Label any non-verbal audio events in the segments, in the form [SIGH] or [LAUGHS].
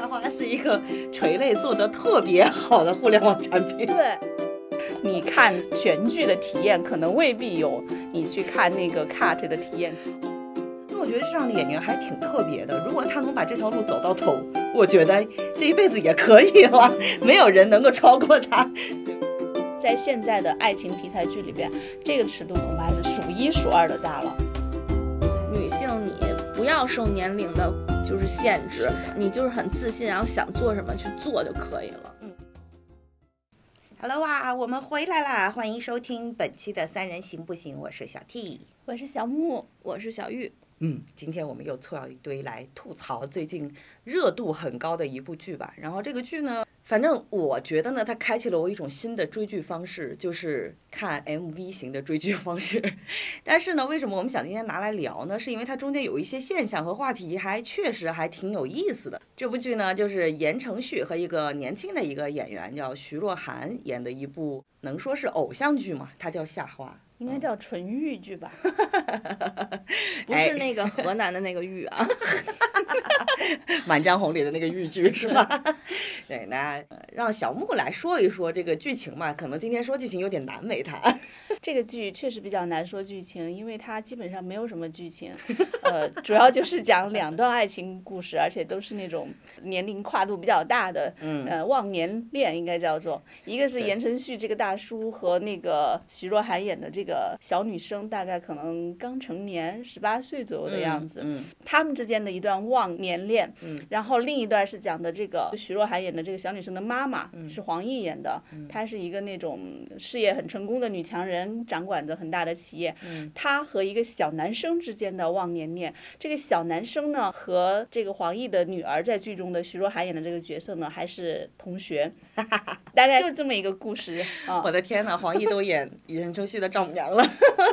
夏花是一个垂类做得特别好的互联网产品。对，你看全剧的体验可能未必有你去看那个 cut 的体验。那我觉得这样的演员还挺特别的。如果他能把这条路走到头，我觉得这一辈子也可以了，没有人能够超过他。在现在的爱情题材剧里边，这个尺度恐怕是数一数二的大了。女性，你不要受年龄的，就是限制，你就是很自信，然后想做什么去做就可以了。Hello 啊，我们回来啦！欢迎收听本期的《三人行不行》，我是小 T。我是小木，我是小玉，嗯，今天我们又凑到一堆来吐槽最近热度很高的一部剧吧。然后这个剧呢，反正我觉得呢，它开启了我一种新的追剧方式，就是看 MV 型的追剧方式。[LAUGHS] 但是呢，为什么我们想今天拿来聊呢？是因为它中间有一些现象和话题，还确实还挺有意思的。这部剧呢，就是言承旭和一个年轻的一个演员叫徐若涵演的一部，能说是偶像剧吗？它叫《夏花》。应该叫纯豫剧吧？[LAUGHS] 不是那个河南的那个豫啊。[LAUGHS] [LAUGHS]《满江红》里的那个豫剧是吧？对，那呃让小木来说一说这个剧情嘛。可能今天说剧情有点难为他。这个剧确实比较难说剧情，因为它基本上没有什么剧情，[LAUGHS] 呃，主要就是讲两段爱情故事，而且都是那种年龄跨度比较大的，嗯呃，忘年恋应该叫做。一个是言承旭这个大叔和那个徐若涵演的这个小女生，大概可能刚成年，十八岁左右的样子。嗯，他们之间的一段忘年恋，嗯然后另一段是讲的这个徐若涵演的这个小女生的妈妈、嗯是黄奕演的，她是一个那种事业很成功的女强人，掌管着很大的企业。嗯他和一个小男生之间的忘年恋，这个小男生呢和这个黄奕的女儿在剧中的徐若涵演的这个角色呢还是同学，[LAUGHS] 大概就是这么一个故事啊。我的天呐，黄奕都演言承旭的丈母娘了，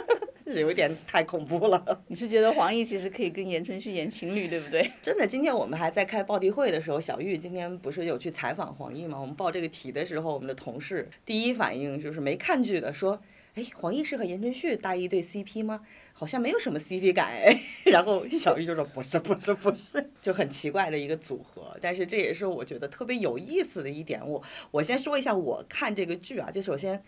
[LAUGHS] 有一点太恐怖了。你是觉得黄奕其实可以跟言承旭演情侣，对不对？真的，今天我们还在开报题会的时候，小玉今天不是有去采访黄奕吗？我们报这个题的时候，我们的同事第一反应就是没看剧的说。哎，黄奕是和言承旭搭一对 CP 吗？好像没有什么 CP 感哎。[LAUGHS] 然后 [LAUGHS] 小玉就说不是不是不是，就很奇怪的一个组合。但是这也是我觉得特别有意思的一点。我我先说一下我看这个剧啊，就首先。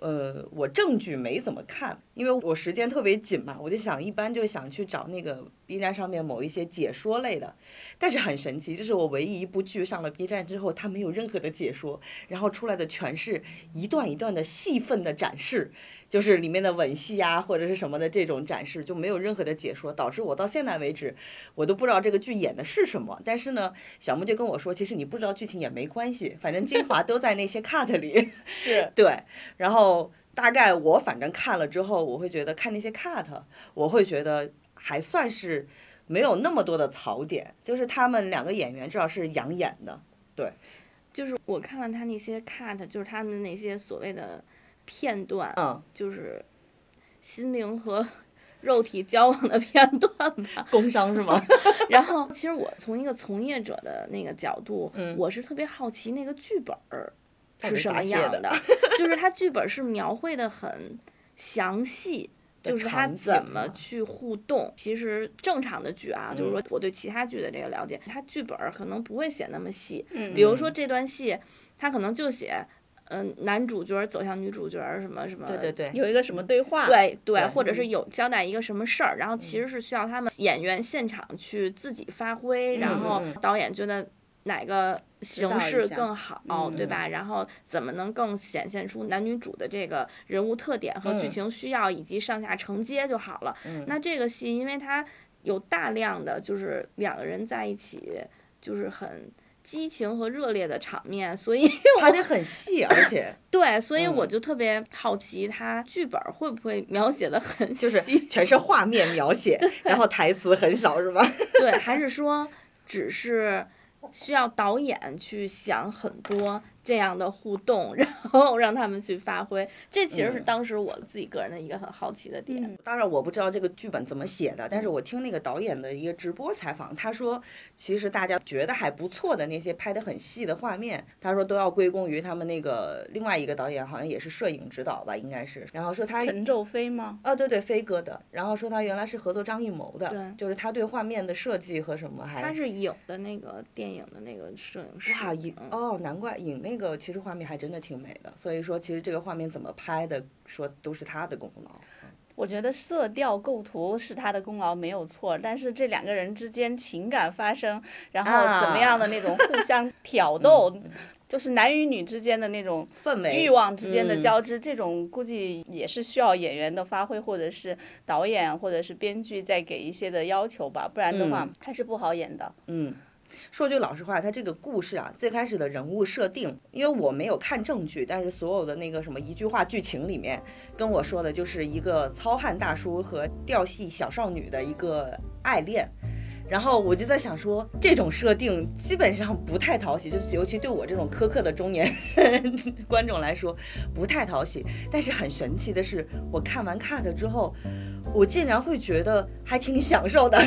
呃，我证据没怎么看，因为我时间特别紧嘛，我就想一般就想去找那个 B 站上面某一些解说类的，但是很神奇，这是我唯一一部剧上了 B 站之后，它没有任何的解说，然后出来的全是一段一段的戏份的展示，就是里面的吻戏啊或者是什么的这种展示，就没有任何的解说，导致我到现在为止，我都不知道这个剧演的是什么。但是呢，小木就跟我说，其实你不知道剧情也没关系，反正精华都在那些 cut 里。[LAUGHS] 是对，然后大概我反正看了之后，我会觉得看那些 cut，我会觉得还算是没有那么多的槽点，就是他们两个演员至少是养眼的。对，就是我看了他那些 cut，就是他们那些所谓的片段，嗯，就是心灵和 [LAUGHS] 肉体交往的片段吧。工伤是吗？[LAUGHS] 然后，其实我从一个从业者的那个角度，嗯我是特别好奇那个剧本儿是什么样的，就是它剧本是描绘的很详细。[LAUGHS] 就是他怎么去互动？其实正常的剧啊，就是嗯说我对其他剧的这个了解，它剧本儿可能不会写那么细。嗯比如说这段戏，他可能就写，嗯、男主角走向女主角儿什么什么，对对对，有一个什么对话？对对，对或者是有交代一个什么事儿，然后其实是需要他们演员现场去自己发挥，然后导演觉得哪个形式更好，嗯对吧？然后怎么能更显现出男女主的这个人物特点和剧嗯情需要，以及上下承接就好了。嗯那这个戏，因为它有大量的就是两个人在一起，就是很。激情和热烈的场面，所以 [LAUGHS] 拍得很细，而且 [LAUGHS] 对，所以我嗯就特别好奇，他剧本会不会描写的很就是？[LAUGHS] 全是画面描写，然后台词很少是吧？对，还是说只是需要导演去想很多这样的互动，[LAUGHS] 然后让他们去发挥。这其实是嗯当时我自己个人的一个很好奇的点。嗯当然我不知道这个剧本怎么写的，但是我听那个导演的一个直播采访，他说其实大家觉得还不错的那些拍的很细的画面，他说都要归功于他们那个另外一个导演，好像也是摄影指导吧，应该是。然后说他陈宙飞吗？哦，对对，飞哥的。然后说他原来是合作张艺谋的，对就是他对画面的设计和什么还他是影的那个电影的那个摄影师。哇影嗯哦，难怪影那个其实画面还真的挺美的。所以说其实这个画面怎么拍的，说都是他的功劳。我觉得色调构图是他的功劳没有错，但是这两个人之间情感发生，然后怎么样的那种互相挑逗，就是男与女之间的那种氛围欲望之间的嗯交织，这种估计也是需要演员的发挥，或者是导演或者是编剧再给一些的要求吧，不然的话嗯还是不好演的。嗯，说句老实话，他这个故事啊，最开始的人物设定，因为我没有看证据，但是所有的那个什么一句话剧情里面跟我说的就是一个糙汉大叔和调戏小少女的一个爱恋。然后我就在想说，这种设定基本上不太讨喜，就是尤其对我这种苛刻的中年 [LAUGHS] 观众来说不太讨喜。但是很神奇的是，我看完 cut 之后，我竟然会觉得还挺享受的，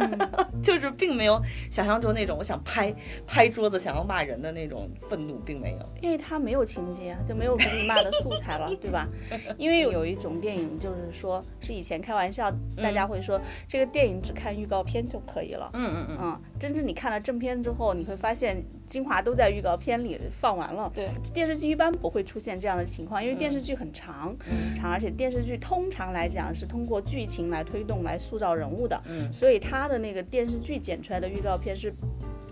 [LAUGHS] 就是并没有想象中那种我想拍拍桌子想要骂人的那种愤怒，并没有。因为他没有情节啊，就没有给你骂的素材了，对吧？[LAUGHS] 因为有一种电影就是说，是以前开玩笑，大家会说、这个电影只看预告片就可以了。嗯嗯嗯，嗯，真正你看了正片之后，你会发现精华都在预告片里放完了。对，电视剧一般不会出现这样的情况，因为电视嗯剧很长，长，而且电视剧通常来讲是通过剧情来推动、来塑造人物的，嗯。所以它的那个电视剧剪出来的预告片是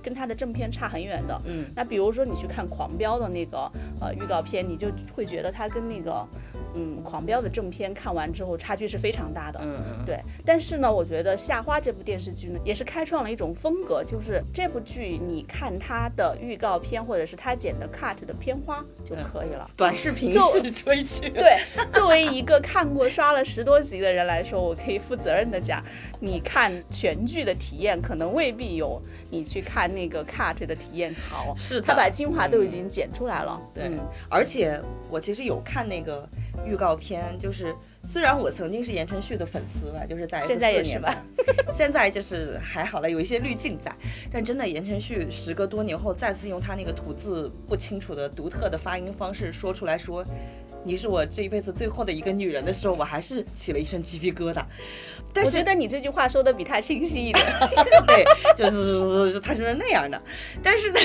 跟它的正片差很远的。嗯。那比如说你去看《狂飙》的那个呃预告片，你就会觉得它跟那个嗯《狂飙》的正片看完之后差距是非常大的。嗯嗯，对，但是呢，我觉得《夏花》这部电视剧呢，也是开创了一种风格，就是这部剧你看它的预告片或者是它剪的 cut 的片花就可以了。短视频就式追剧。对，作为一个看过刷了十多集的人来说，我可以负责任的讲，你看全剧的体验可能未必有你去看那个 cut 的体验好。是的，他把精华都已经剪出来了。对嗯，而且我其实有看那个预告片，就是虽然我曾经是言承旭的粉丝吧，就是在现在也是吧，[LAUGHS] 现在就是还好了，有一些滤镜在，但真的言承旭时隔多年后再次用他那个吐字不清楚的独特的发音方式说出来说。你是我这一辈子最后的一个女人的时候，我还是起了一身鸡皮疙瘩。但是我觉得你这句话说的比他清晰一点。[LAUGHS] 对，就是他就是那样的。但是呢，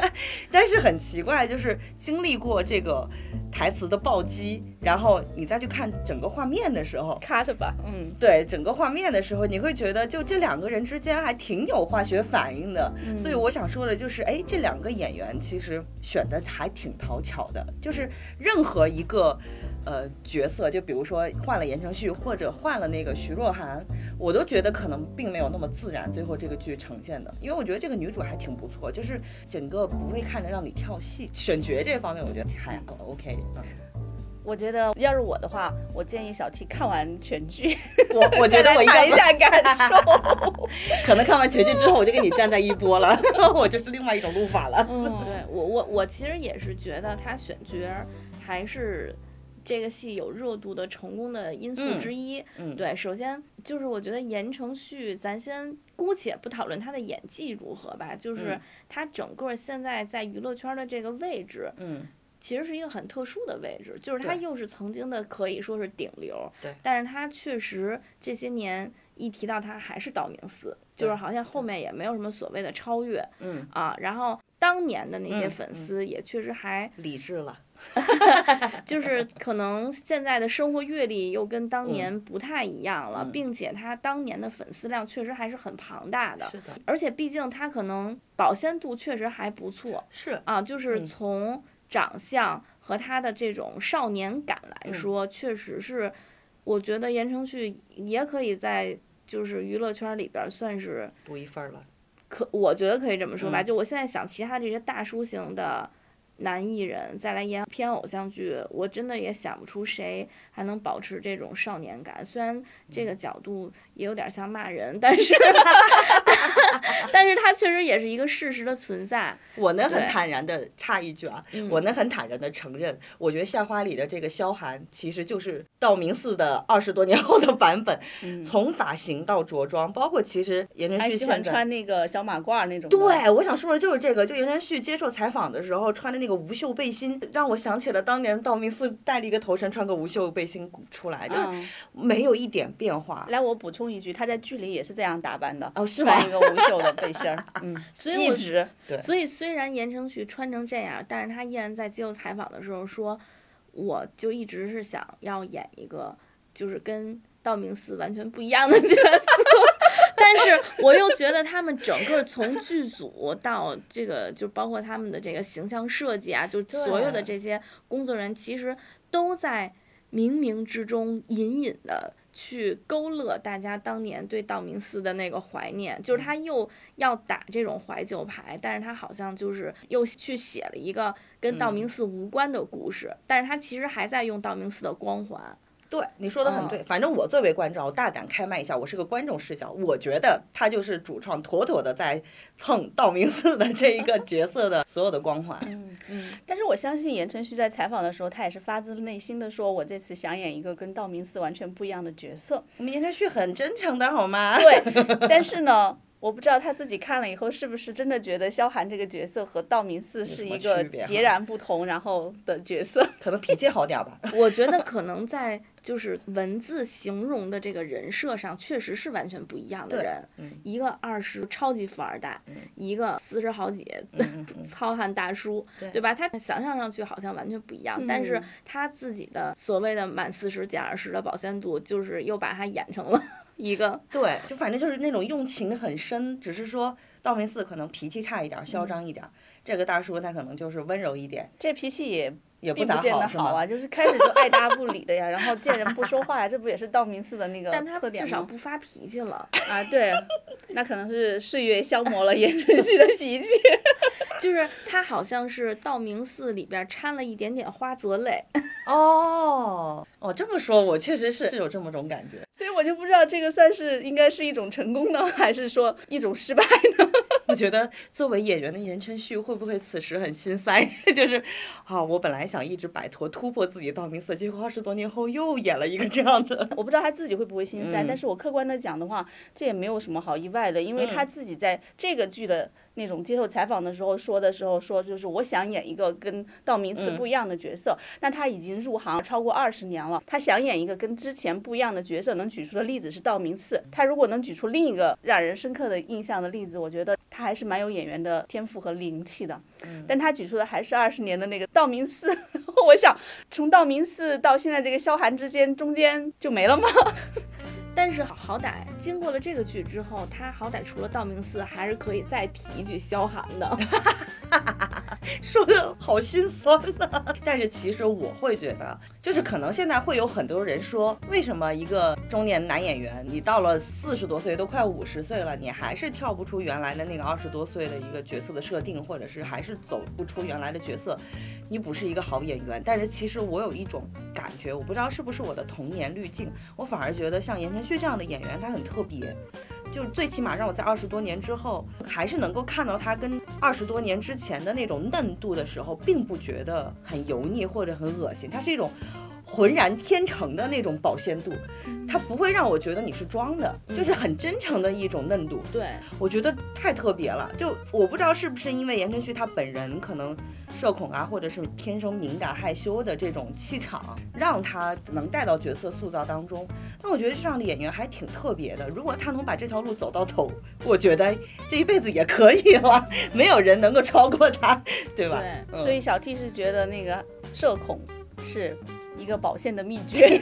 [LAUGHS] 但是很奇怪，就是经历过这个台词的暴击，然后你再去看整个画面的时候，cut 吧，嗯，对整个画面的时候，你会觉得就这两个人之间还挺有化学反应的。所以我想说的就是，哎，这两个演员其实选的还挺讨巧的，就是任何一个。呃，角色就比如说换了言承旭，或者换了那个徐若涵，我都觉得可能并没有那么自然，最后这个剧呈现的。因为我觉得这个女主还挺不错，就是整个不会看着让你跳戏，选角这方面我觉得还 OK。嗯，我觉得要是我的话，我建议小 T 看完全剧，我我觉得 [LAUGHS] 我应该谈一下感受。[LAUGHS] 可能看完全剧之后，我就跟你站在一波了，[LAUGHS] 我就是另外一种录法了。嗯，对我我我其实也是觉得他选角儿还是这个戏有热度的成功的因素之一。嗯，对，首先就是我觉得言承旭，咱先姑且不讨论他的演技如何吧，就是嗯他整个现在在娱乐圈的这个位置，嗯，其实是一个很特殊的位置，就是他又是曾经的可以说是顶流，对但是他确实这些年一提到他还是道明寺，就是好像后面也没有什么所谓的超越嗯，啊，然后当年的那些嗯粉丝也确实还理智了。[LAUGHS] 就是可能现在的生活阅历又跟当嗯。年不太一样了，嗯。并且他当年的粉丝量确实还是很庞大的，是的，而且毕竟他可能保鲜度确实还不错是，啊，就是嗯。从长相和他的这种少年感来嗯。说，确实是，我觉得言承旭也可以在就是娱乐圈里边儿算是独一份儿了。可，我觉得可以这么说吧。嗯。就我现在想，其他这些大叔型的男艺人再来演偏偶像剧，我真的也想不出谁还能保持这种少年感。虽然这嗯个角度也有点像骂人，但是 [LAUGHS] [LAUGHS] 但是它确实也是一个事实的存在。[LAUGHS] 我能很坦然的插一句啊，嗯我能很坦然的承认，我觉得校花里的这个萧寒其实就是道明寺的二十多年后的版本，从发型到着装，包括其实言承还喜欢穿那个小马褂那种。对，我想说的就是这个。就言承旭接受采访的时候穿的那个无袖背心，让我想起了当年道明寺戴了一个头绳，穿个无袖背心出来，就是嗯，没有一点变化。来，我补充一句，他在剧里也是这样打扮的，哦是吗穿一个无袖的背心儿，[LAUGHS] 嗯，所以我一直所以虽然言承旭穿成这样，但是他依然在接受采访的时候说，我就一直是想要演一个就是跟道明寺完全不一样的角色，[LAUGHS] 但是我又觉得他们整个从剧组到这个，就包括他们的这个形象设计啊，就所有的这些工作人员，其实都在冥冥之中隐隐的。去勾勒大家当年对道明寺的那个怀念，就是他又要打这种怀旧牌，但是他好像就是又去写了一个跟道明寺无关的故事，但是他其实还在用道明寺的光环。对，你说的很对。反正我作为观众，我大胆开麦一下，我是个观众视角，我觉得他就是主创妥妥的在蹭道明寺的这一个角色的所有的光环。嗯嗯，但是我相信言承旭在采访的时候，他也是发自内心的说，我这次想演一个跟道明寺完全不一样的角色。我们言承旭很真诚的好吗？对，但是呢，我不知道他自己看了以后是不是真的觉得萧寒这个角色和道明寺是一个截然不同，然后的角色。可能脾气好点儿吧。[LAUGHS] 我觉得可能在就是文字形容的这个人设上，确实是完全不一样的人。嗯一个二十超级富二代，一个四十好几嗯嗯 [LAUGHS] 糙汉大叔，对对吧？他想象上去好像完全不一样，但是嗯他自己的所谓的满四十减二十的保鲜度，就是又把他演成了一个对，就反正就是那种用情很深，只是说道明寺可能脾气差一点儿，嚣张一点儿，这个大叔他可能就是温柔一点，这脾气也也不并不见？得好啊，就是开始就爱答不理的呀，然后见人不说话呀，这不也是道明寺的那个但他特点吗？至少不发脾气了。啊，对，那可能是岁月消磨了言承旭的脾气。[LAUGHS] 就是他好像是道明寺里边掺了一点点花泽类，[LAUGHS] 哦哦，这么说，我确实是是有这么种感觉。所以我就不知道这个算是应该是一种成功呢，还是说一种失败呢？[LAUGHS] 我觉得作为演员的言承旭会不会此时很心塞？就是，啊，我本来想一直摆脱、突破自己道明寺，结果二十多年后又演了一个这样的。[LAUGHS] 我不知道他自己会不会心塞，嗯但是我客观的讲的话，这也没有什么好意外的，因为他自己在这个剧的那种接受采访的时候说的时候说，就是我想演一个跟道明寺不一样的角色。那他已经入行超过二十年了，他想演一个跟之前不一样的角色，能举出的例子是道明寺。他如果能举出另一个让人深刻的印象的例子，我觉得他还是蛮有演员的天赋和灵气的。但他举出的还是二十年的那个道明寺。[LAUGHS] 我想，从道明寺到现在这个萧寒之间，中间就没了吗？[LAUGHS] 但是好好歹经过了这个剧之后，他好歹除了道明寺，还是可以再提一句萧寒的。[LAUGHS] [LAUGHS] 说的好心酸呐、但是其实我会觉得，就是可能现在会有很多人说，为什么一个中年男演员，你到了四十多岁，都快五十岁了，你还是跳不出原来的那个二十多岁的一个角色的设定，或者是还是走不出原来的角色，你不是一个好演员。但是其实我有一种感觉，我不知道是不是我的童年滤镜，我反而觉得像言承旭这样的演员，他很特别。就是最起码让我在二十多年之后，还是能够看到它跟二十多年之前的那种嫩度的时候，并不觉得很油腻或者很恶心，它是一种浑然天成的那种保鲜度，它不会让我觉得你是装的，就是很真诚的一种嫩度。对，我觉得太特别了，就我不知道是不是因为言承旭他本人可能社恐啊，或者是天生敏感害羞的这种气场，让他能带到角色塑造当中。那我觉得这样的演员还挺特别的，如果他能把这条路走到头，我觉得这一辈子也可以了，没有人能够超过他，对吧？对嗯所以小 T 是觉得那个社恐是一个保鲜的秘诀。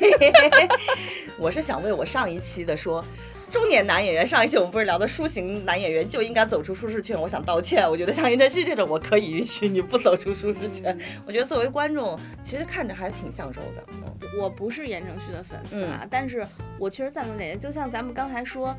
[LAUGHS] 我是想为我上一期的说。中年男演员，上一期我们不是聊的抒情男演员就应该走出舒适圈，我想道歉。我觉得像言承旭这种，我可以允许你不走出舒适圈。我觉得作为观众，其实看着还挺享受的。嗯我不是言承旭的粉丝啊，但是我确实赞同这点。就像咱们刚才说，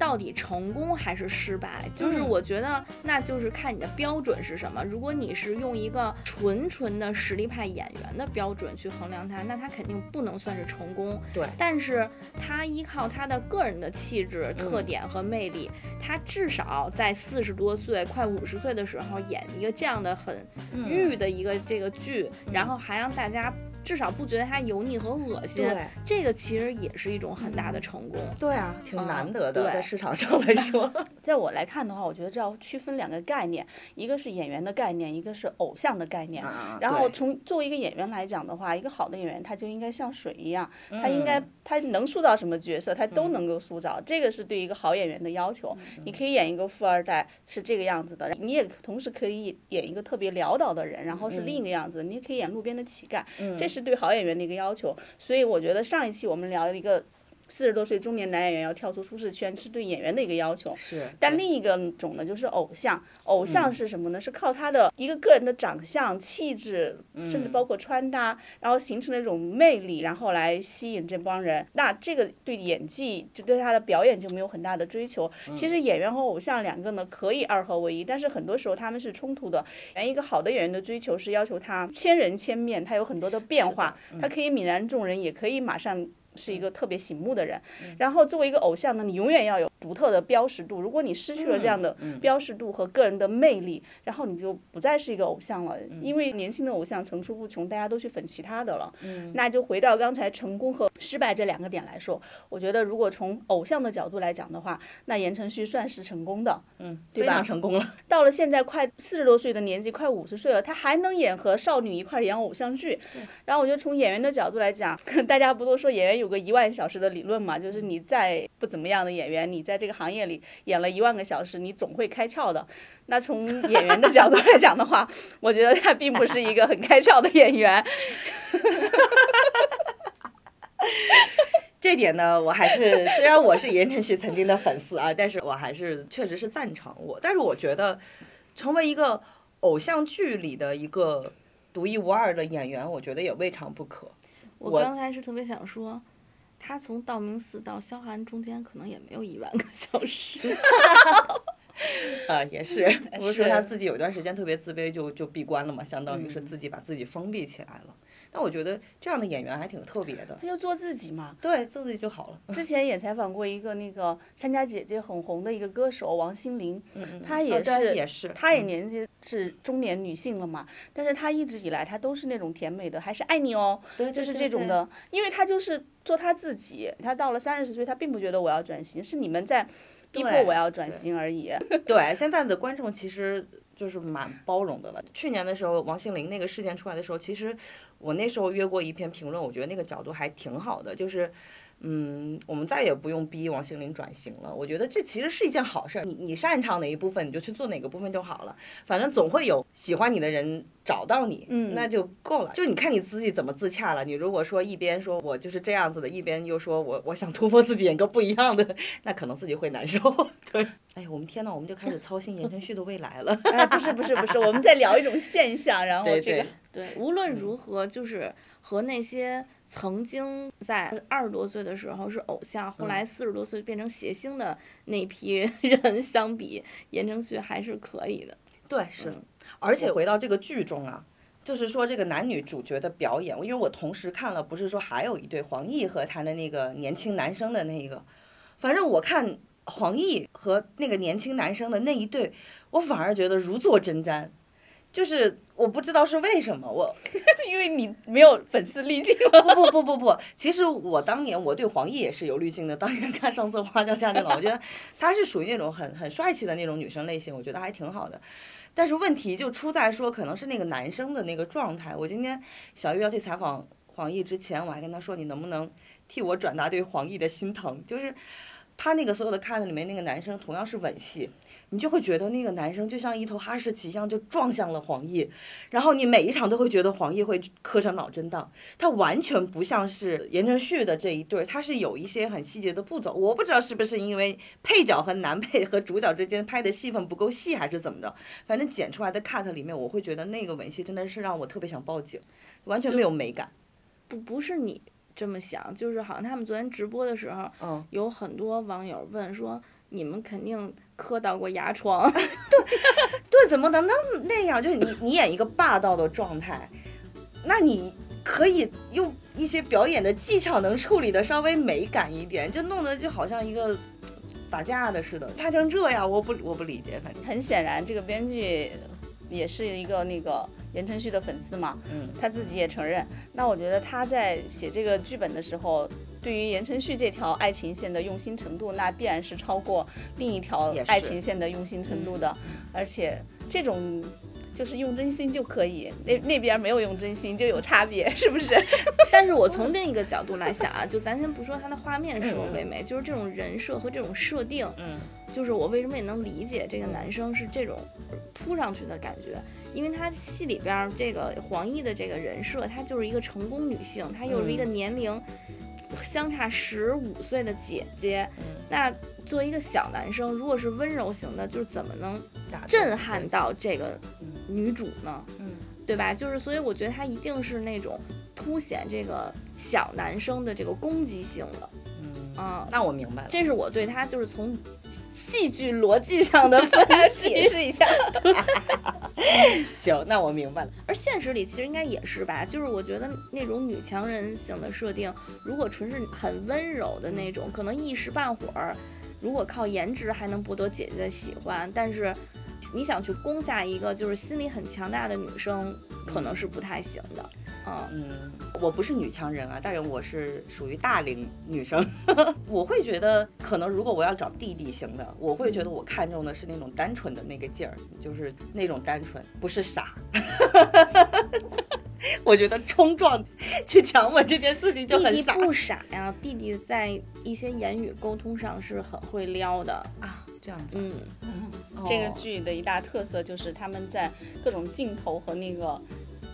到底成功还是失败？就是嗯我觉得那就是看你的标准是什么。如果你是用一个纯纯的实力派演员的标准去衡量他，那他肯定不能算是成功。对但是他依靠他的个人的气质、嗯特点和魅力，他至少在四十多岁、快五十岁的时候演一个这样的很嗯御的一个这个剧，然后还让大家至少不觉得它油腻和恶心，对这个其实也是一种很大的成功。对啊，挺嗯难得的，对在市场上来说。[LAUGHS] [LAUGHS] 在我来看的话，我觉得这要区分两个概念，一个是演员的概念，一个是偶像的概念。啊然后从作为一个演员来讲的话，一个好的演员他就应该像水一样，嗯他应该他能塑造什么角色，他都能够塑造，这个是对一个好演员的要求。嗯你可以演一个富二代是这个样子的，你也同时可以演一个特别潦倒的人，然后是另一个样子，你也可以演路边的乞丐，嗯这是对好演员的一个要求。所以我觉得上一期我们聊一个。四十多岁中年男演员要跳出舒适圈，是对演员的一个要求。是，但另一个种呢，就是偶像。偶嗯像是什么呢？是靠他的一个个人的长相、气质，甚至嗯包括穿搭，然后形成了一种魅力，然后来吸引这帮人。那这个对演技，就对他的表演就没有很大的追求。嗯其实演员和偶像两个呢，可以二合为一，但是很多时候他们是冲突的。一个好的演员的追求是要求他千人千面，他有很多的变化，嗯他可以泯然众人，也可以马上。是一嗯。个特别醒目的人，然后作为一个偶像呢，你永远要有独特的标识度。如果你失去了这样的嗯标识度和个人的魅力，然后你就不再是一个偶像了。嗯因为年轻的偶像层出不穷，大家都去粉其他的了。嗯那就回到刚才成功和失败这两个点来说，我觉得如果从偶像的角度来讲的话，那言承旭算是成功的。嗯，对吧非常成功了。到了现在快四十多岁的年纪，快五十岁了，他还能演和少女一块儿演偶像剧。然后我觉得从演员的角度来讲，[LAUGHS] 大家不都说演员有个一万小时的理论嘛？就是你再不怎么样的演员，你在这个行业里演了一万个小时，你总会开窍的。那从演员的角度来讲的话，[LAUGHS] 我觉得他并不是一个很开窍的演员。[LAUGHS] 这点呢，我还是虽然我是言承旭曾经的粉丝啊，但是我还是确实是赞成我。但是我觉得，成为一个偶像剧里的一个独一无二的演员，我觉得也未尝不可。我我刚才是特别想说，他从道明寺到萧寒中间可能也没有一万个小时。[LAUGHS] 啊，也是，[LAUGHS] 不是说他自己有一段时间特别自卑，就就闭关了嘛，相当于是嗯自己把自己封闭起来了。但我觉得这样的演员还挺特别的，他就做自己嘛。对，做自己就好了。之前也采访过一个那个参加姐姐很红的一个歌手王心凌，嗯她也是，也是，她也嗯年纪是中年女性了嘛，但是她一直以来她都是那种甜美的，还是爱你哦，对，就是这种的，因为她就是做她自己，她到了三十岁，她并不觉得我要转型，是你们在逼迫我要转型而已。对，现在的观众其实就是蛮包容的了。去年的时候，王心凌那个事件出来的时候，其实我那时候约过一篇评论，我觉得那个角度还挺好的，就是。嗯，我们再也不用逼王心凌转型了。我觉得这其实是一件好事儿。你你擅长哪一部分，你就去做哪个部分就好了。反正总会有喜欢你的人找到你，嗯那就够了。就你看你自己怎么自洽了。你如果说一边说我就是这样子的，一边又说我我想突破自己，演个不一样的，那可能自己会难受。对，哎呀，我们天呐，我们就开始操心言承旭的未来了。[LAUGHS] 哎，不是不是不是，我们在聊一种现象，然后对这个对对，无论如何，就是和那些曾经在二十多岁的时候是偶像，后来四十多岁变成谐星的那批 [LAUGHS] 人相比，言承旭还是可以的。对，是，而且回到这个剧中啊，就是说这个男女主角的表演，因为我同时看了，不是说还有一对黄奕和他的那个年轻男生的那个，反正我看黄奕和那个年轻男生的那一对，我反而觉得如坐针毡，就是我不知道是为什么，我 [LAUGHS] 因为你没有粉丝滤镜。不不不不不，其实我当年我对黄奕也是有滤镜的。当年看上色《花轿嫁女郎》，我觉得她是属于那种很很帅气的那种女生类型，我觉得还挺好的。但是问题就出在说，可能是那个男生的那个状态。我今天小玉要去采访黄奕之前，我还跟他说，你能不能替我转达对黄奕的心疼？就是他那个所有的 cut 里面那个男生同样是吻戏，你就会觉得那个男生就像一头哈士奇一样，就撞向了黄奕。然后你每一场都会觉得黄奕会磕上脑震荡，他完全不像是言承旭的这一对儿，他是有一些很细节的步骤。我不知道是不是因为配角和男配和主角之间拍的戏份不够细，还是怎么着，反正剪出来的 cut 里面，我会觉得那个吻戏真的是让我特别想报警，完全没有美感。不不是你这么想，就是好像他们昨天直播的时候，嗯有很多网友问说，你们肯定磕到过牙床。[LAUGHS] 对，对怎么能那么那样？就是你你演一个霸道的状态，那你可以用一些表演的技巧能处理的稍微美感一点，就弄得就好像一个打架的似的，拍成这样，我不我不理解，反正很显然，这个编剧也是一个那个言承旭的粉丝嘛，嗯他自己也承认。那我觉得他在写这个剧本的时候，对于言承旭这条爱情线的用心程度，那必然是超过另一条爱情线的用心程度的。而且这种就是用真心就可以，那那边没有用真心就有差别，是不是？[LAUGHS] 但是我从另一个角度来想啊，就咱先不说他的画面是否唯美，就是这种人设和这种设定，嗯就是我为什么也能理解这个男生是这种扑上去的感觉，因为他戏里边儿这个黄奕的这个人设，她就是一个成功女性，她又是一个年龄相差十五岁的姐姐，嗯，那作为一个小男生，如果是温柔型的，就是怎么能震撼到这个嗯。女主呢？嗯。对吧？就是所以我觉得他一定是那种凸显这个小男生的这个攻击性的，嗯，啊、那我明白了。这是我对他就是从戏剧逻辑上的 [LAUGHS] 分析解。释一下。[LAUGHS] 行，那我明白了。而现实里其实应该也是吧，就是我觉得那种女强人型的设定，如果纯是很温柔的那种，可能一时半会儿，如果靠颜值还能博得姐姐的喜欢，但是你想去攻下一个就是心理很强大的女生，可能是不太行的。嗯，嗯，我不是女强人啊，但是我是属于大龄女生。[LAUGHS] 我会觉得，可能如果我要找弟弟型的，我会觉得我看中的是那种单纯的那个劲儿，就是那种单纯，不是傻。[LAUGHS] 我觉得冲撞去强吻这件事情就弟弟很傻不傻呀，弟弟在一些言语沟通上是很会撩的。啊，这样子。嗯，哦这个剧的一大特色就是他们在各种镜头和那个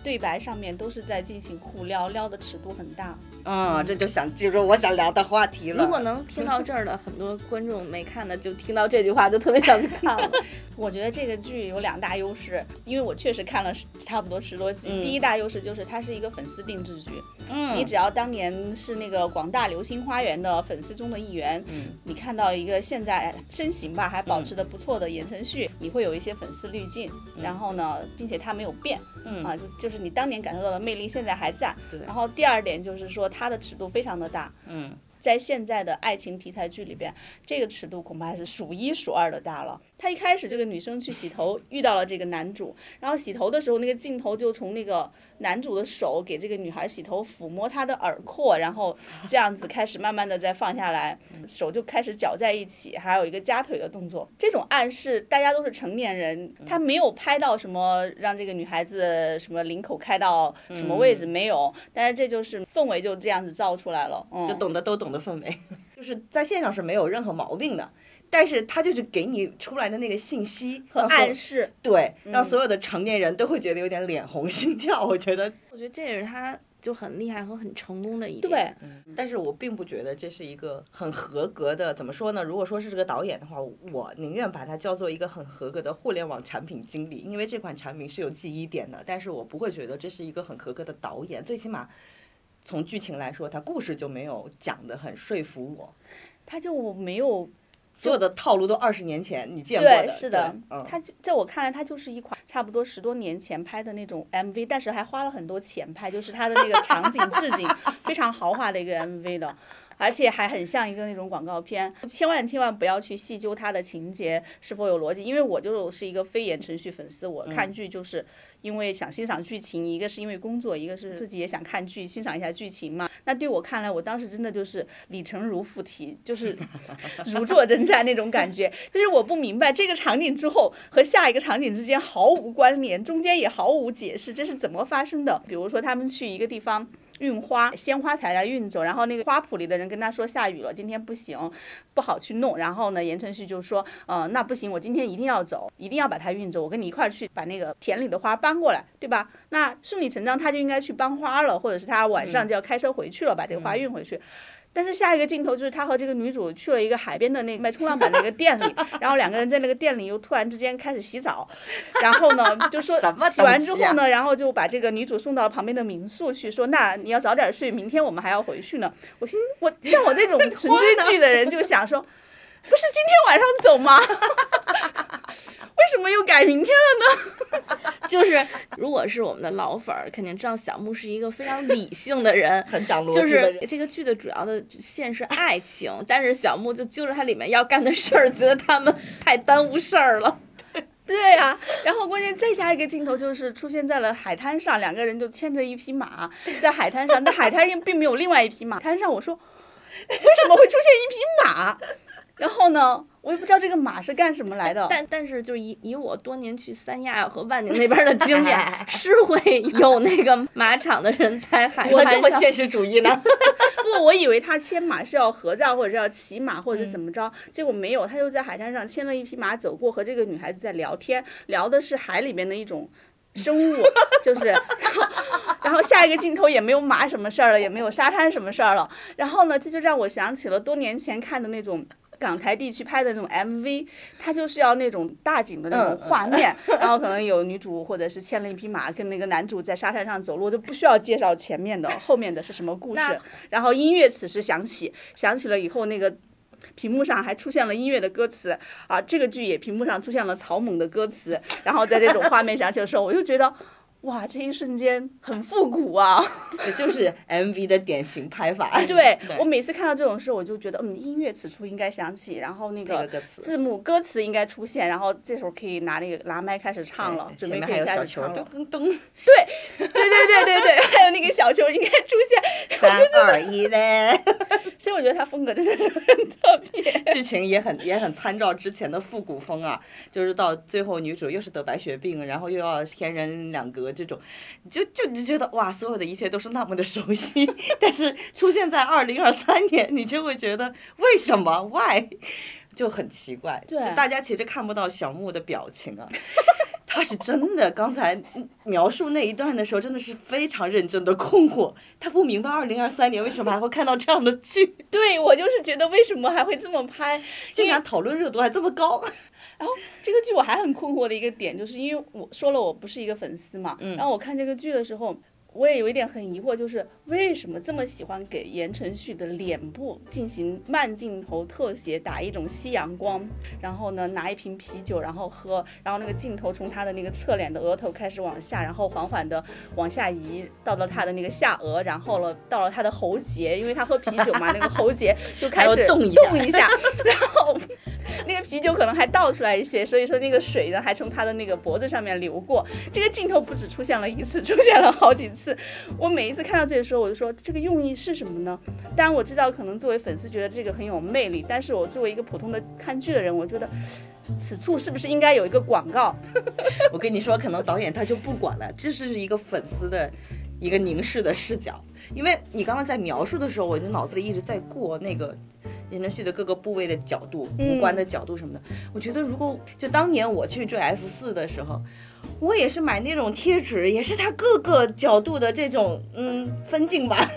对白上面都是在进行互撩，撩的尺度很大。嗯，这就想进入我想聊的话题了。如果能听到这儿的很多观众没看的，就听到这句话就特别想去看了。[LAUGHS] [LAUGHS] 我觉得这个剧有两大优势，因为我确实看了差不多十多集。嗯第一大优势就是它是一个粉丝定制剧，嗯，你只要当年是那个广大流星花园的粉丝中的一员，嗯你看到一个现在身形吧还保持的不错的言承旭，你会有一些粉丝滤镜，然后呢，并且他没有变，嗯啊，就就是你当年感受到的魅力现在还在。对然后第二点就是说它的尺度非常的大，嗯在现在的爱情题材剧里边，这个尺度恐怕是数一数二的大了。她一开始这个女生去洗头，遇到了这个男主，然后洗头的时候，那个镜头就从那个男主的手给这个女孩洗头，抚摸她的耳廓，然后这样子开始慢慢的再放下来，手就开始搅在一起，还有一个夹腿的动作。这种暗示，大家都是成年人，他没有拍到什么让这个女孩子什么领口开到什么位置没有，但是这就是氛围就这样子造出来了，嗯，就懂得都懂得氛围，[LAUGHS] 就是在线上是没有任何毛病的，但是他就是给你出来的那个信息和暗示。对，让所有的成年人都会觉得有点脸红心跳。我觉得，我觉得这也是他就很厉害和很成功的一点对点。，但是我并不觉得这是一个很合格的。怎么说呢？如果说是这个导演的话，我宁愿把它叫做一个很合格的互联网产品经理，因为这款产品是有记忆点的。但是我不会觉得这是一个很合格的导演，最起码。从剧情来说，他故事就没有讲得很说服我，他就没有所有的套路都二十年前你见过的，对，是的它就在我看来，它就是一款差不多十多年前拍的那种 MV，但是还花了很多钱拍，就是它的那个场景置景 [LAUGHS] 非常豪华的一个 MV 的。而且还很像一个那种广告片，千万千万不要去细究它的情节是否有逻辑，因为我就是一个非言程序粉丝，我看剧就是因为想欣赏剧情，一个是因为工作，一个是自己也想看剧，欣赏一下剧情嘛。那对我看来，我当时真的就是李成儒附体，就是 [LAUGHS] 如坐针毡那种感觉，就是我不明白这个场景之后和下一个场景之间毫无关联，中间也毫无解释，这是怎么发生的？比如说他们去一个地方。运花，鲜花材料运走，然后那个花圃里的人跟他说下雨了，今天不行，不好去弄。然后呢，言承旭就说，呃，那不行，我今天一定要走，一定要把它运走，我跟你一块儿去把那个田里的花搬过来，对吧？那顺理成章他就应该去搬花了，或者是他晚上就要开车回去了，把这个花运回去。但是下一个镜头就是他和这个女主去了一个海边的那个卖冲浪板的一个店里，[LAUGHS] 然后两个人在那个店里又突然之间开始洗澡，然后呢 [LAUGHS] 就说洗完之后呢，然后就把这个女主送到了旁边的民宿去，说那你要早点睡，明天我们还要回去呢。我心我像我这种纯追剧的人就想说。不是今天晚上走吗？[LAUGHS] 为什么又改明天了呢？[LAUGHS] 就是如果是我们的老粉儿，肯定知道小木是一个非常理性的人，[LAUGHS] 很讲逻就是辑的人。这个剧的主要的线是爱情，但是小木就揪着他里面要干的事儿，觉得他们太耽误事儿了。[LAUGHS] 对呀、然后关键再下一个镜头就是出现在了海滩上，两个人就牵着一匹马在海滩上，但海滩上并没有另外一匹马。滩上我说为什么会出现一匹马？然后呢，我也不知道这个马是干什么来的。但但是就以以我多年去三亚和万宁那边的经验，[LAUGHS] 是会有那个马场的人在海我这。么现实主义呢？[LAUGHS] [LAUGHS] 不，我以为他牵马是要合照，或者是要骑马，或者是怎么着，结果没有，他就在海滩上牵了一匹马走过，和这个女孩子在聊天，聊的是海里面的一种。生物就是，然后，然后下一个镜头也没有马什么事儿了，也没有沙滩什么事儿了。然后呢，这就让我想起了多年前看的那种港台地区拍的那种 MV，它就是要那种大景的那种画面，然后可能有女主或者是牵了一匹马，跟那个男主在沙滩上走路，就不需要介绍前面的，后面的是什么故事。然后音乐此时响起，响起了以后，那个屏幕上还出现了音乐的歌词啊，这个剧也屏幕上出现了草蜢的歌词，然后在这种画面响起的时候，我就觉得。哇，这一瞬间很复古啊！[LAUGHS] 这就是 MV 的典型拍法。对我每次看到这种事，我就觉得，嗯，音乐此处应该响起，然后那那个字幕歌词应该出现，然后这时候可以拿那个拿麦开始唱了，准备开始唱了。咚 [LAUGHS] 咚咚，对对对对对，还有那个小球应该出现，[LAUGHS] 三二一嘞！所以我觉得他风格真的是很特别。[LAUGHS] 剧情也很也很参照之前的复古风啊，就是到最后女主又是得白血病，然后又要天人两隔这种，就就就觉得哇，所有的一切都是那么的熟悉，[LAUGHS] 但是出现在二零二三年，你就会觉得为什么 why 就很奇怪，对就大家其实看不到小木的表情啊。[LAUGHS] 他是真的，刚才描述那一段的时候，真的是非常认真的困惑。他不明白二零二三年为什么还会看到这样的剧，[LAUGHS] 对我就是觉得为什么还会这么拍？[LAUGHS] 竟然讨论热度还这么高。[LAUGHS] 然后这个剧我还很困惑的一个点，就是因为我说了我不是一个粉丝嘛，然后我看这个剧的时候，我也有一点很疑惑，就是为什么这么喜欢给言承旭的脸部进行慢镜头特写，打一种夕阳光，然后呢拿一瓶啤酒然后喝，然后那个镜头从他的那个侧脸的额头开始往下，然后缓缓的往下移到了他的那个下颚，然后了到了他的喉结，因为他喝啤酒嘛，那个喉结就开始动一下。动一下，然 [LAUGHS] 后那个啤酒可能还倒出来一些，所以说那个水呢还从他的那个脖子上面流过。这个镜头不止出现了一次，出现了好几次。我每一次看到这个时候，我就说这个用意是什么呢？当然我知道可能作为粉丝觉得这个很有魅力，但是我作为一个普通的看剧的人，我觉得此处是不是应该有一个广告？[LAUGHS] 我跟你说，可能导演他就不管了，这是一个粉丝的一个凝视的视角。因为你刚刚在描述的时候，我的脑子里一直在过那个言承旭的各个部位的角度、五官的角度什么的。我觉得如果就当年我去追 F 四的时候。我也是买那种贴纸，也是它各个角度的这种嗯分镜吧，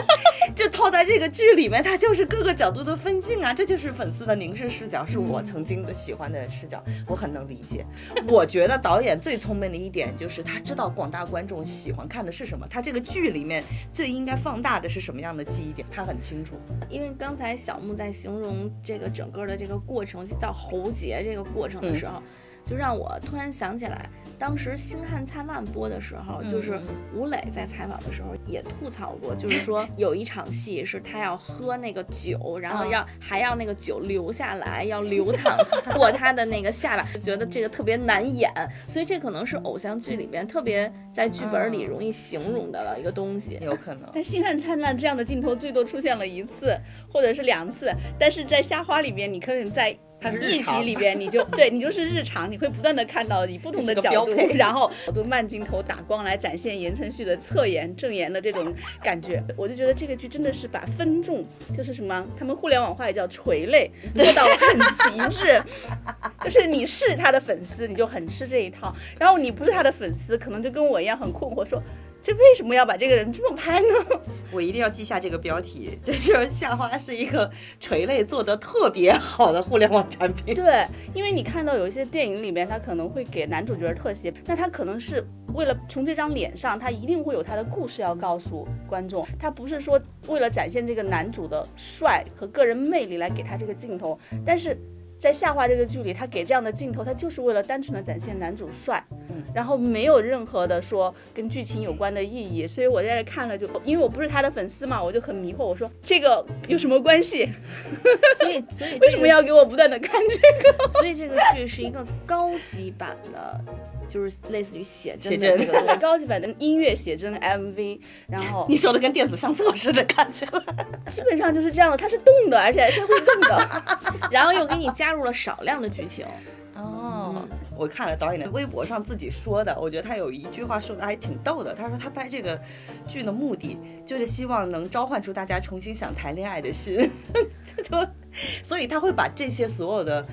[LAUGHS] 就套在这个剧里面，它就是各个角度的分镜啊，这就是粉丝的凝视视角，是我曾经的喜欢的视角，我很能理解。我觉得导演最聪明的一点就是他知道广大观众喜欢看的是什么，他这个剧里面最应该放大的是什么样的记忆点，他很清楚。因为刚才小木在形容这个整个的这个过程，就到喉结这个过程的时候，就让我突然想起来，当时《星汉灿烂》播的时候，就是嗯吴磊在采访的时候也吐槽过，就是说有一场戏是他要喝那个酒，然后嗯要还要那个酒流下来，要流淌过他的那个下巴，就觉得这个特别难演，所以这可能是偶像剧里边特别在剧本里嗯容易形容的一个东西。有可能。但《星汉灿烂》这样的镜头最多出现了一次或者是两次，但是在《虾花》里边，你可能在它是日一集里边，你就对你就是日常，你会不断的看到以不同的角度然后好多慢镜头打光来展现言承旭的侧颜、正颜的这种感觉。我就觉得这个剧真的是把分众，就是什么，他们互联网话也叫垂类，做到很极致。就是你是他的粉丝，你就很吃这一套；然后你不是他的粉丝，可能就跟我一样很困惑，说。这为什么要把这个人这么拍呢？[LAUGHS] 我一定要记下这个标题，[LAUGHS] 就是夏花是一个垂类做得特别好的互联网产品。对，因为你看到有一些电影里面，他可能会给男主角特写，那他可能是为了从这张脸上，他一定会有他的故事要告诉观众，他不是说为了展现这个男主的帅和个人魅力来给他这个镜头，但是。在夏花这个剧里，他给这样的镜头，他就是为了单纯的展现男主帅，嗯，然后没有任何的说跟剧情有关的意义，所以我在这看了就，因为我不是他的粉丝嘛，我就很迷惑，我说这个有什么关系？所以所以 [LAUGHS] 为什么要给我不断的看这个？所以这个剧是一个高级版的。就是类似于写真的这个高级版的音乐写真 MV，然后 [LAUGHS] 你说的跟电子相册似的，看起来基本上就是这样的，它是动的，而且还是会动的，[LAUGHS] 然后又给你加入了少量的剧情。哦，我看了导演的微博上自己说的，我觉得他有一句话说的还挺逗的，他说他拍这个剧的目的就是希望能召唤出大家重新想谈恋爱的心，就 [LAUGHS] 所以他会把这些所有的。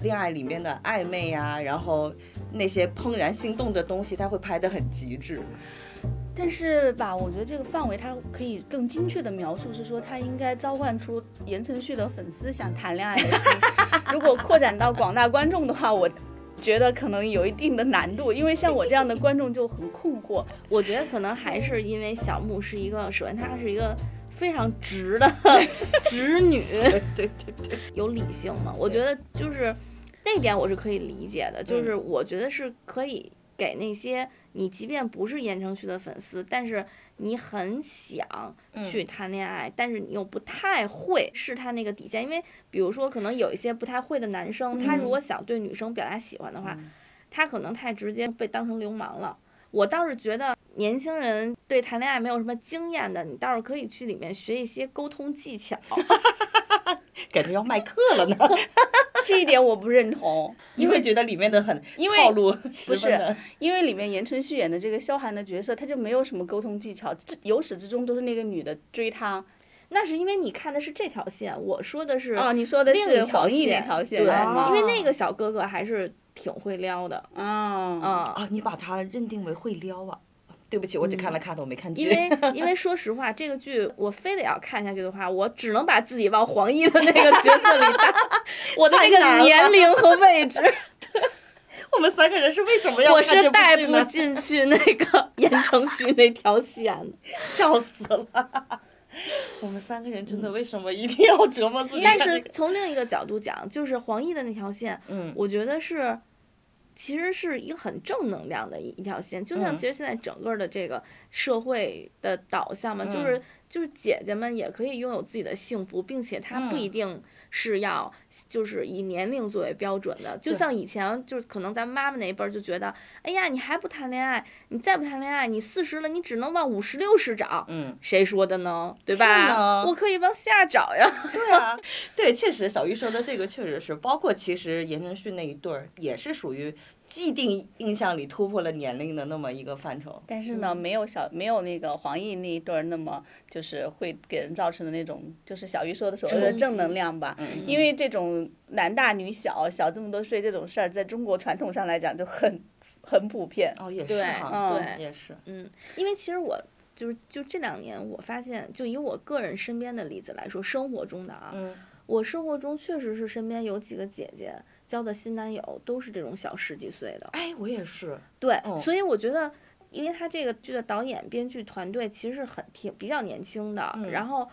恋爱里面的暧昧呀，然后那些怦然心动的东西，他会拍得很极致。但是吧，我觉得这个范围它可以更精确的描述，是说他应该召唤出言承旭的粉丝想谈恋爱的心。[LAUGHS] 如果扩展到广大观众的话，我觉得可能有一定的难度，因为像我这样的观众就很困惑。我觉得可能还是因为小木是一个，首先她是一个。非常直的 [LAUGHS] 直女，对对对，[LAUGHS] 有理性嘛？我觉得就是那点我是可以理解的，就是我觉得是可以给那些你即便不是言承旭的粉丝，但是你很想去谈恋爱，但是你又不太会试探那个底线，因为比如说可能有一些不太会的男生，他如果想对女生表达喜欢的话，他可能太直接被当成流氓了。我倒是觉得。年轻人对谈恋爱没有什么经验的，你倒是可以去里面学一些沟通技巧。[LAUGHS] 感觉要卖课了呢，[LAUGHS] 这一点我不认同。你会觉得里面的很套路，不是？因为里面言承旭演的这个萧寒的角色，他就没有什么沟通技巧，由始至终都是那个女的追他。那是因为你看的是这条线，我说的是哦，你说的是黄奕那条线，对，因为那个小哥哥还是挺会撩的。啊啊啊！你把他认定为会撩啊？对不起，我只看了卡头，没看剧。因为因为说实话，这个剧我非得要看下去的话，我只能把自己往黄奕的那个角色里搭，[LAUGHS] 我的那个年龄和位置。[LAUGHS] 我们三个人是为什么要？我是带不进去那个 [LAUGHS] 言承旭那条线的，笑死了。我们三个人真的为什么一定要折磨自己？但是从另一个角度讲，就是黄奕的那条线，嗯，我觉得是。其实是一个很正能量的一一条线，就像其实现在整个的这个社会的导向嘛，就是就是姐姐们也可以拥有自己的幸福，并且她不一定是要就是以年龄作为标准的。就像以前就是可能咱妈妈那一辈儿就觉得，哎呀，你还不谈恋爱，你再不谈恋爱，你四十了，你只能往五十六十找。嗯，谁说的呢？对吧？我可以往下找呀。对啊，对，确实小玉说的这个确实是，包括其实言承旭那一对儿也是属于。既定印象里突破了年龄的那么一个范畴，但是呢，没有小没有那个黄奕那一对儿那么就是会给人造成的那种，就是小鱼说的所谓的正能量吧。因为这种男大女小小这么多岁这种事儿，在中国传统上来讲就很很普遍。哦，也是哈，对，也是。嗯，因为其实我就是就这两年我发现，就以我个人身边的例子来说，生活中的啊，我生活中确实是身边有几个姐姐。交的新男友都是这种小十几岁的，哎，我也是。对，所以我觉得，因为他这个剧的导演、编剧团队其实是很挺比较年轻的，然后，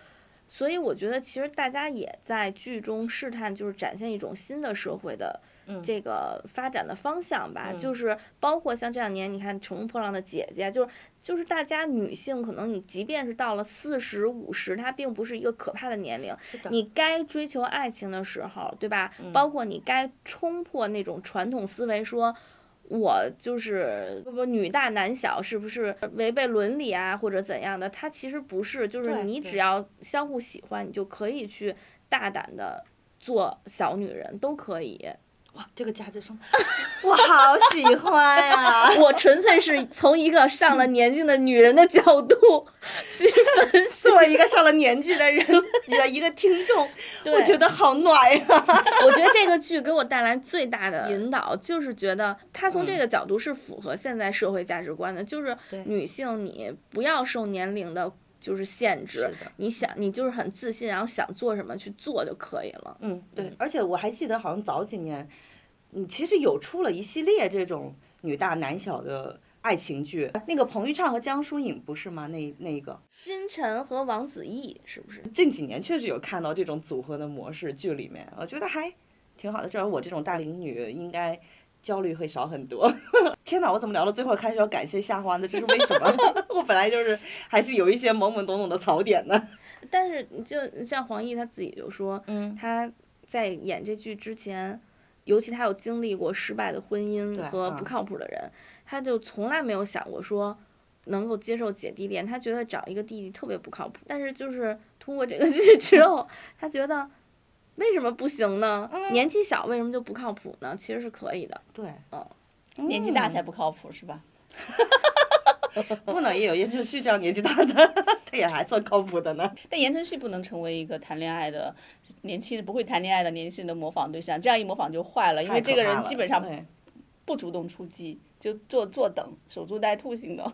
所以我觉得其实大家也在剧中试探，就是展现一种新的社会的。这个发展的方向吧，就是包括像这两年，你看《乘风破浪的姐姐》，就是就是大家女性可能你即便是到了四十五十，它并不是一个可怕的年龄。你该追求爱情的时候，对吧？包括你该冲破那种传统思维，说我就是不不女大男小，是不是违背伦理啊，或者怎样的？他其实不是，就是你只要相互喜欢，你就可以去大胆的做小女人，都可以。哇，这个价值升，[LAUGHS] 我好喜欢呀、[LAUGHS] 我纯粹是从一个上了年纪的女人的角度去分析，作为一个上了年纪的人，[LAUGHS] 你的一个听众，我觉得好暖呀、我觉得这个剧给我带来最大的引导，就是觉得它从这个角度是符合现在社会价值观的，就是女性你不要受年龄的。就是限制你想你就是很自信，然后想做什么去做就可以了。嗯，对，而且我还记得好像早几年，嗯，其实有出了一系列这种女大男小的爱情剧，那个彭昱畅和江疏影不是吗？那那个金晨和王子异是不是？近几年确实有看到这种组合的模式剧里面，我觉得还挺好的。至少我这种大龄女应该焦虑会少很多。[LAUGHS] 天哪，我怎么聊到最后开始要感谢夏花呢？这是为什么？[LAUGHS] 我本来就是还是有一些懵懵懂懂的槽点的。[LAUGHS] 但是就像黄奕他自己就说，嗯他在演这剧之前，尤其他有经历过失败的婚姻和不靠谱的人，他就从来没有想过说能够接受姐弟恋。他觉得找一个弟弟特别不靠谱，但是就是通过这个剧之后，他觉得为什么不行呢？嗯年纪小为什么就不靠谱呢？其实是可以的。对，嗯年纪大才不靠谱是吧？[LAUGHS] 不能也有言承旭这样年纪大的，[LAUGHS] 他也还算靠谱的呢。但言承旭不能成为一个谈恋爱的年轻人不会谈恋爱的年轻人的模仿对象，这样一模仿就坏了，因为这个人基本上对不主动出击，就坐坐等，守株待兔型的。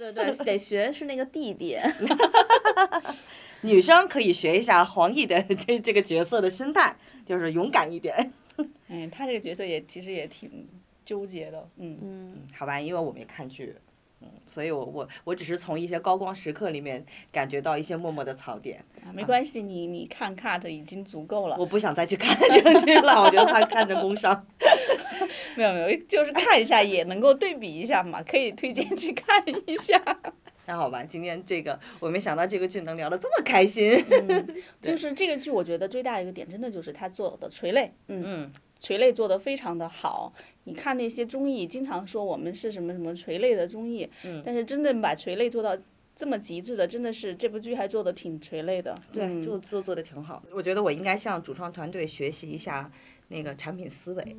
对对，得学是那个弟弟。[LAUGHS] 女生可以学一下黄奕的这这个角色的心态，就是勇敢一点。[LAUGHS] 哎，他这个角色也其实也挺纠结的，嗯。嗯，好吧，因为我没看剧，嗯，所以我我我只是从一些高光时刻里面感觉到一些默默的槽点。啊没关系，你你看 cut 已经足够了我。不想再去看这个剧了，我觉得他看着工伤。[LAUGHS] 没有没有，[LAUGHS] 就是看一下也能够对比一下嘛，可以推荐去看一下。[LAUGHS] 那好吧，今天这个我没想到这个剧能聊得这么开心。[LAUGHS] 就是这个剧，我觉得最大的一个点，真的就是他做的垂泪，嗯，嗯，垂泪做得非常的好。你看那些综艺，经常说我们是什么什么垂泪的综艺，嗯但是真正把垂泪做到这么极致的，真的是这部剧还做的挺垂泪的。对，嗯做做做的挺好。我觉得我应该向主创团队学习一下那个产品思维，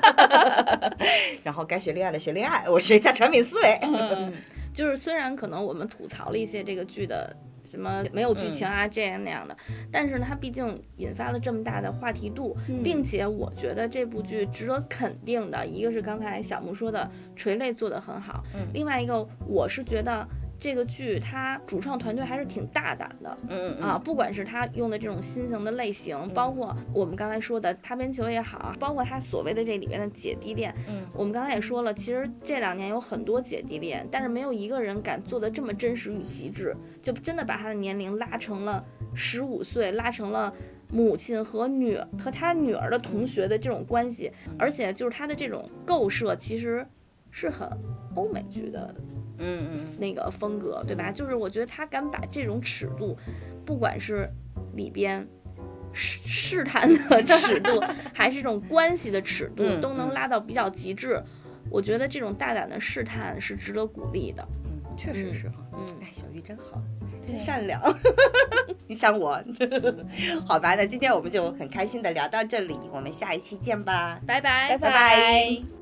[LAUGHS] 然后该学恋爱的学恋爱，我学一下产品思维。嗯，[LAUGHS] 就是虽然可能我们吐槽了一些这个剧的什么没有剧情啊、这样那样的，但是呢，它毕竟引发了这么大的话题度，并且我觉得这部剧值得肯定的，一个是刚才小木说的垂泪做得很好，另外一个我是觉得。这个剧它主创团队还是挺大胆的，嗯嗯啊，不管是他用的这种新型的类型，包括我们刚才说的擦边球也好，包括他所谓的这里面的姐弟恋，嗯，我们刚才也说了，其实这两年有很多姐弟恋，但是没有一个人敢做的这么真实与极致，就真的把他的年龄拉成了十五岁，拉成了。母亲和女和他女儿的同学的这种关系，而且就是他的这种构设，其实是很欧美剧的嗯嗯那个风格，对吧？就是我觉得他敢把这种尺度，不管是里边试试探的尺度，[LAUGHS] 还是这种关系的尺度，嗯都能拉到比较极致。我觉得这种大胆的试探是值得鼓励的。嗯，确实是哈。嗯，哎，小玉真好，真善良。[LAUGHS] 你想我，[LAUGHS] 好吧？那今天我们就很开心的聊到这里，我们下一期见吧。拜拜拜拜拜